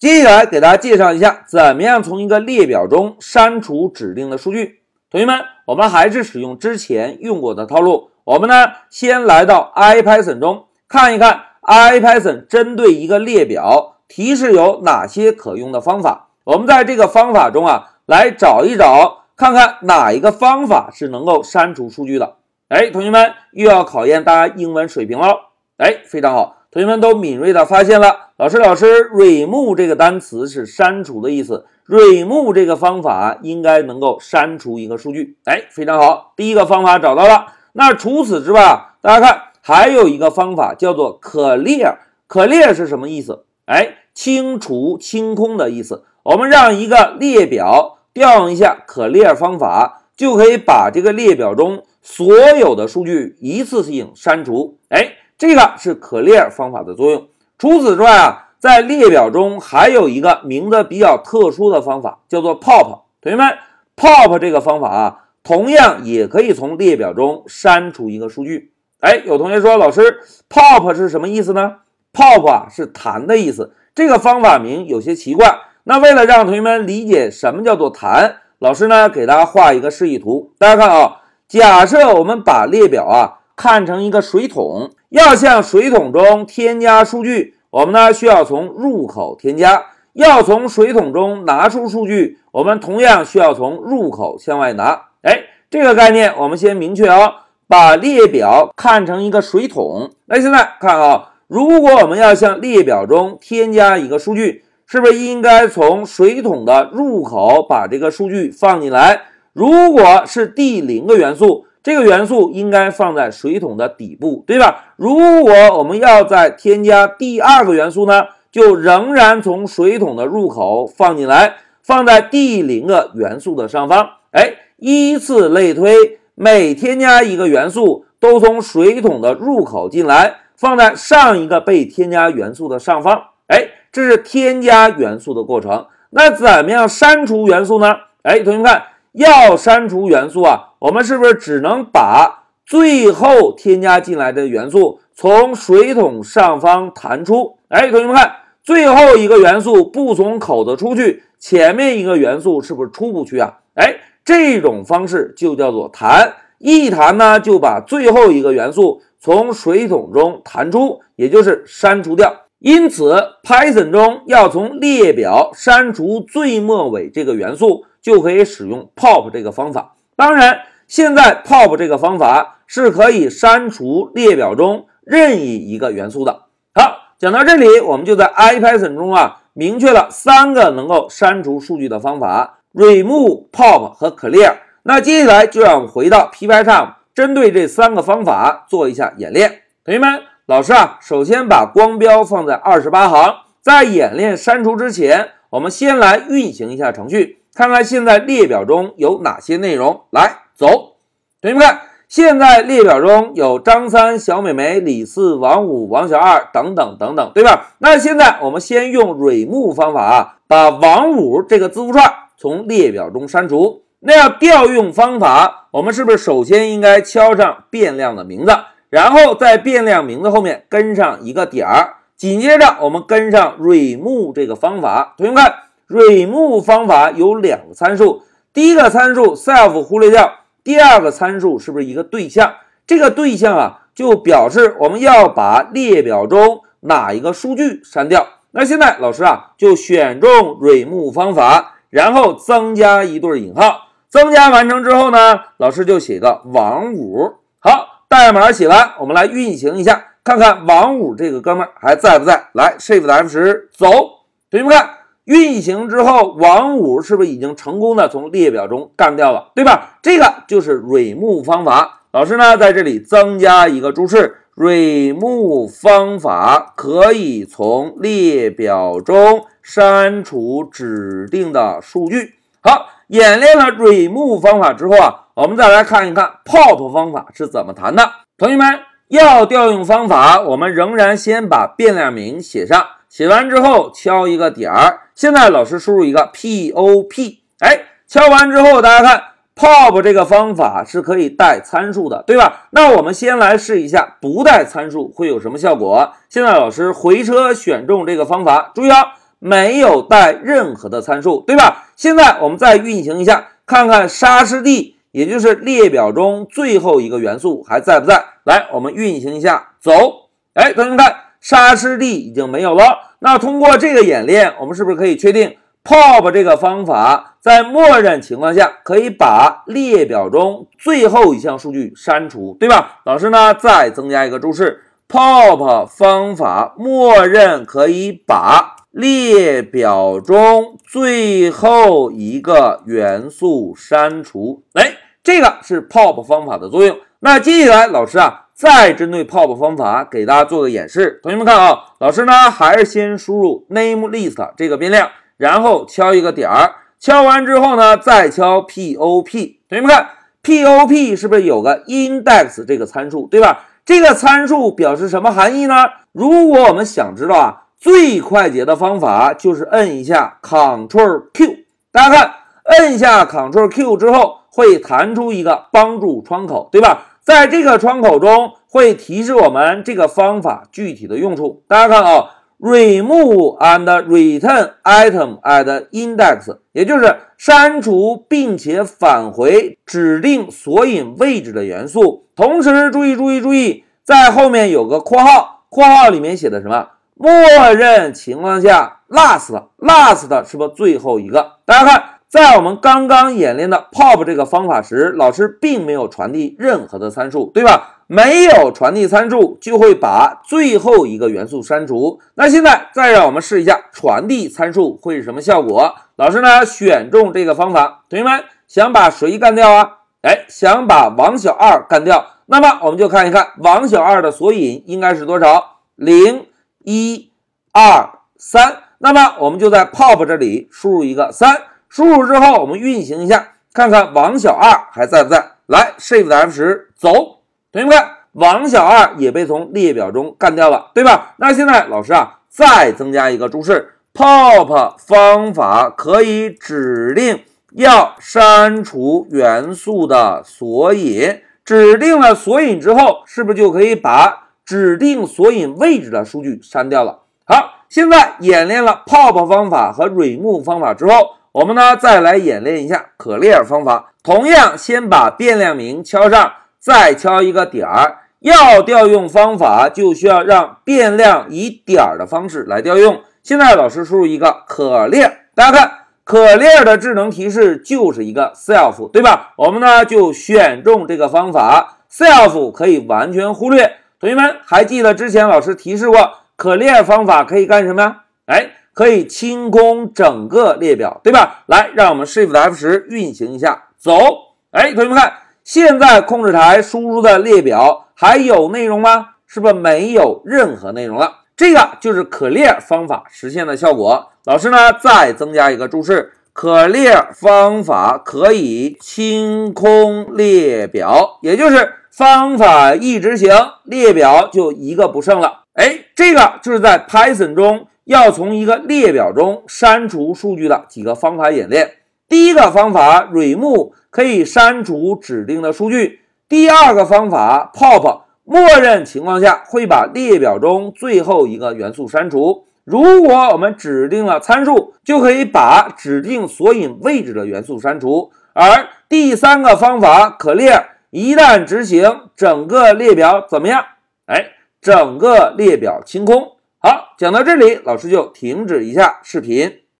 接下来给大家介绍一下，怎么样从一个列表中删除指定的数据。同学们，我们还是使用之前用过的套路。我们呢，先来到 IPython 中看一看 IPython 针对一个列表提示有哪些可用的方法。我们在这个方法中啊，来找一找，看看哪一个方法是能够删除数据的。哎，同学们又要考验大家英文水平了。哎，非常好，同学们都敏锐的发现了，老师，老师，remove 这个单词是删除的意思，remove 这个方法应该能够删除一个数据。哎，非常好，第一个方法找到了。那除此之外，大家看还有一个方法叫做 clear，clear 是什么意思？哎，清除、清空的意思。我们让一个列表调用一下 clear 方法，就可以把这个列表中。所有的数据一次性删除，哎，这个是 clear 方法的作用。除此之外啊，在列表中还有一个名字比较特殊的方法，叫做 pop。同学们，pop 这个方法啊，同样也可以从列表中删除一个数据。哎，有同学说，老师，pop 是什么意思呢？pop 啊是弹的意思。这个方法名有些奇怪。那为了让同学们理解什么叫做弹，老师呢给大家画一个示意图，大家看啊。假设我们把列表啊看成一个水桶，要向水桶中添加数据，我们呢需要从入口添加；要从水桶中拿出数据，我们同样需要从入口向外拿。哎，这个概念我们先明确啊，把列表看成一个水桶。那现在看啊，如果我们要向列表中添加一个数据，是不是应该从水桶的入口把这个数据放进来？如果是第零个元素，这个元素应该放在水桶的底部，对吧？如果我们要再添加第二个元素呢，就仍然从水桶的入口放进来，放在第零个元素的上方。哎，依次类推，每添加一个元素，都从水桶的入口进来，放在上一个被添加元素的上方。哎，这是添加元素的过程。那怎么样删除元素呢？哎，同学们看。要删除元素啊，我们是不是只能把最后添加进来的元素从水桶上方弹出？哎，同学们看，最后一个元素不从口子出去，前面一个元素是不是出不去啊？哎，这种方式就叫做弹，一弹呢就把最后一个元素从水桶中弹出，也就是删除掉。因此，Python 中要从列表删除最末尾这个元素。就可以使用 pop 这个方法。当然，现在 pop 这个方法是可以删除列表中任意一个元素的。好，讲到这里，我们就在 IPython 中啊，明确了三个能够删除数据的方法：remove、pop 和 clear。那接下来就让我们回到 Pycharm，针对这三个方法做一下演练。同学们，老师啊，首先把光标放在二十八行，在演练删除之前，我们先来运行一下程序。看看现在列表中有哪些内容？来，走，同学们看，现在列表中有张三、小美眉、李四、王五、王小二等等等等，对吧？那现在我们先用 remove 方法啊，把王五这个字符串从列表中删除。那要调用方法，我们是不是首先应该敲上变量的名字，然后在变量名字后面跟上一个点儿，紧接着我们跟上 remove 这个方法，同学们看。remove 方法有两个参数，第一个参数 self 忽略掉，第二个参数是不是一个对象？这个对象啊，就表示我们要把列表中哪一个数据删掉。那现在老师啊，就选中 remove 方法，然后增加一对引号。增加完成之后呢，老师就写个王五。好，代码写完，我们来运行一下，看看王五这个哥们儿还在不在？来，shift F 十，走，同学们看。运行之后，王五是不是已经成功的从列表中干掉了，对吧？这个就是 remove 方法。老师呢，在这里增加一个注释：remove 方法可以从列表中删除指定的数据。好，演练了 remove 方法之后啊，我们再来看一看 pop 方法是怎么弹的。同学们，要调用方法，我们仍然先把变量名写上。写完之后敲一个点儿，现在老师输入一个 pop，哎，敲完之后大家看 pop 这个方法是可以带参数的，对吧？那我们先来试一下不带参数会有什么效果。现在老师回车选中这个方法，注意啊，没有带任何的参数，对吧？现在我们再运行一下，看看沙师弟，也就是列表中最后一个元素还在不在？来，我们运行一下，走。哎，同学们看，沙师弟已经没有了。那通过这个演练，我们是不是可以确定 pop 这个方法在默认情况下可以把列表中最后一项数据删除，对吧？老师呢，再增加一个注释：pop 方法默认可以把列表中最后一个元素删除，哎，这个是 pop 方法的作用。那接下来，老师啊，再针对 pop 方法给大家做个演示。同学们看啊，老师呢还是先输入 name list 这个变量，然后敲一个点儿，敲完之后呢，再敲 pop。同学们看，pop 是不是有个 index 这个参数，对吧？这个参数表示什么含义呢？如果我们想知道啊。最快捷的方法就是摁一下 Ctrl Q，大家看，摁下 Ctrl Q 之后会弹出一个帮助窗口，对吧？在这个窗口中会提示我们这个方法具体的用处。大家看啊，Remove and return item at index，也就是删除并且返回指定索引位置的元素。同时注意注意注意，在后面有个括号，括号里面写的什么？默认情况下，last last 是不最后一个？大家看，在我们刚刚演练的 pop 这个方法时，老师并没有传递任何的参数，对吧？没有传递参数，就会把最后一个元素删除。那现在再让我们试一下传递参数会是什么效果？老师呢，选中这个方法，同学们想把谁干掉啊？哎，想把王小二干掉。那么我们就看一看王小二的索引应该是多少？零。一、二、三，那么我们就在 pop 这里输入一个三，输入之后我们运行一下，看看王小二还在不在？来，Shift F 十，走，同学们看，王小二也被从列表中干掉了，对吧？那现在老师啊，再增加一个注释，pop 方法可以指定要删除元素的索引，指定了索引之后，是不是就可以把？指定索引位置的数据删掉了。好，现在演练了 pop 方法和 remove 方法之后，我们呢再来演练一下可列方法。同样，先把变量名敲上，再敲一个点儿。要调用方法，就需要让变量以点儿的方式来调用。现在老师输入一个可列大家看可列的智能提示就是一个 self，对吧？我们呢就选中这个方法，self 可以完全忽略。同学们还记得之前老师提示过可列方法可以干什么呀？哎，可以清空整个列表，对吧？来，让我们 Shift F 十运行一下，走。哎，同学们看，现在控制台输入的列表还有内容吗？是不是没有任何内容了？这个就是 clear 方法实现的效果。老师呢，再增加一个注释：clear 方法可以清空列表，也就是。方法一执行，列表就一个不剩了。哎，这个就是在 Python 中要从一个列表中删除数据的几个方法演练。第一个方法 remove 可以删除指定的数据。第二个方法 pop 默认情况下会把列表中最后一个元素删除。如果我们指定了参数，就可以把指定索引位置的元素删除。而第三个方法 clear。一旦执行，整个列表怎么样？哎，整个列表清空。好，讲到这里，老师就停止一下视频。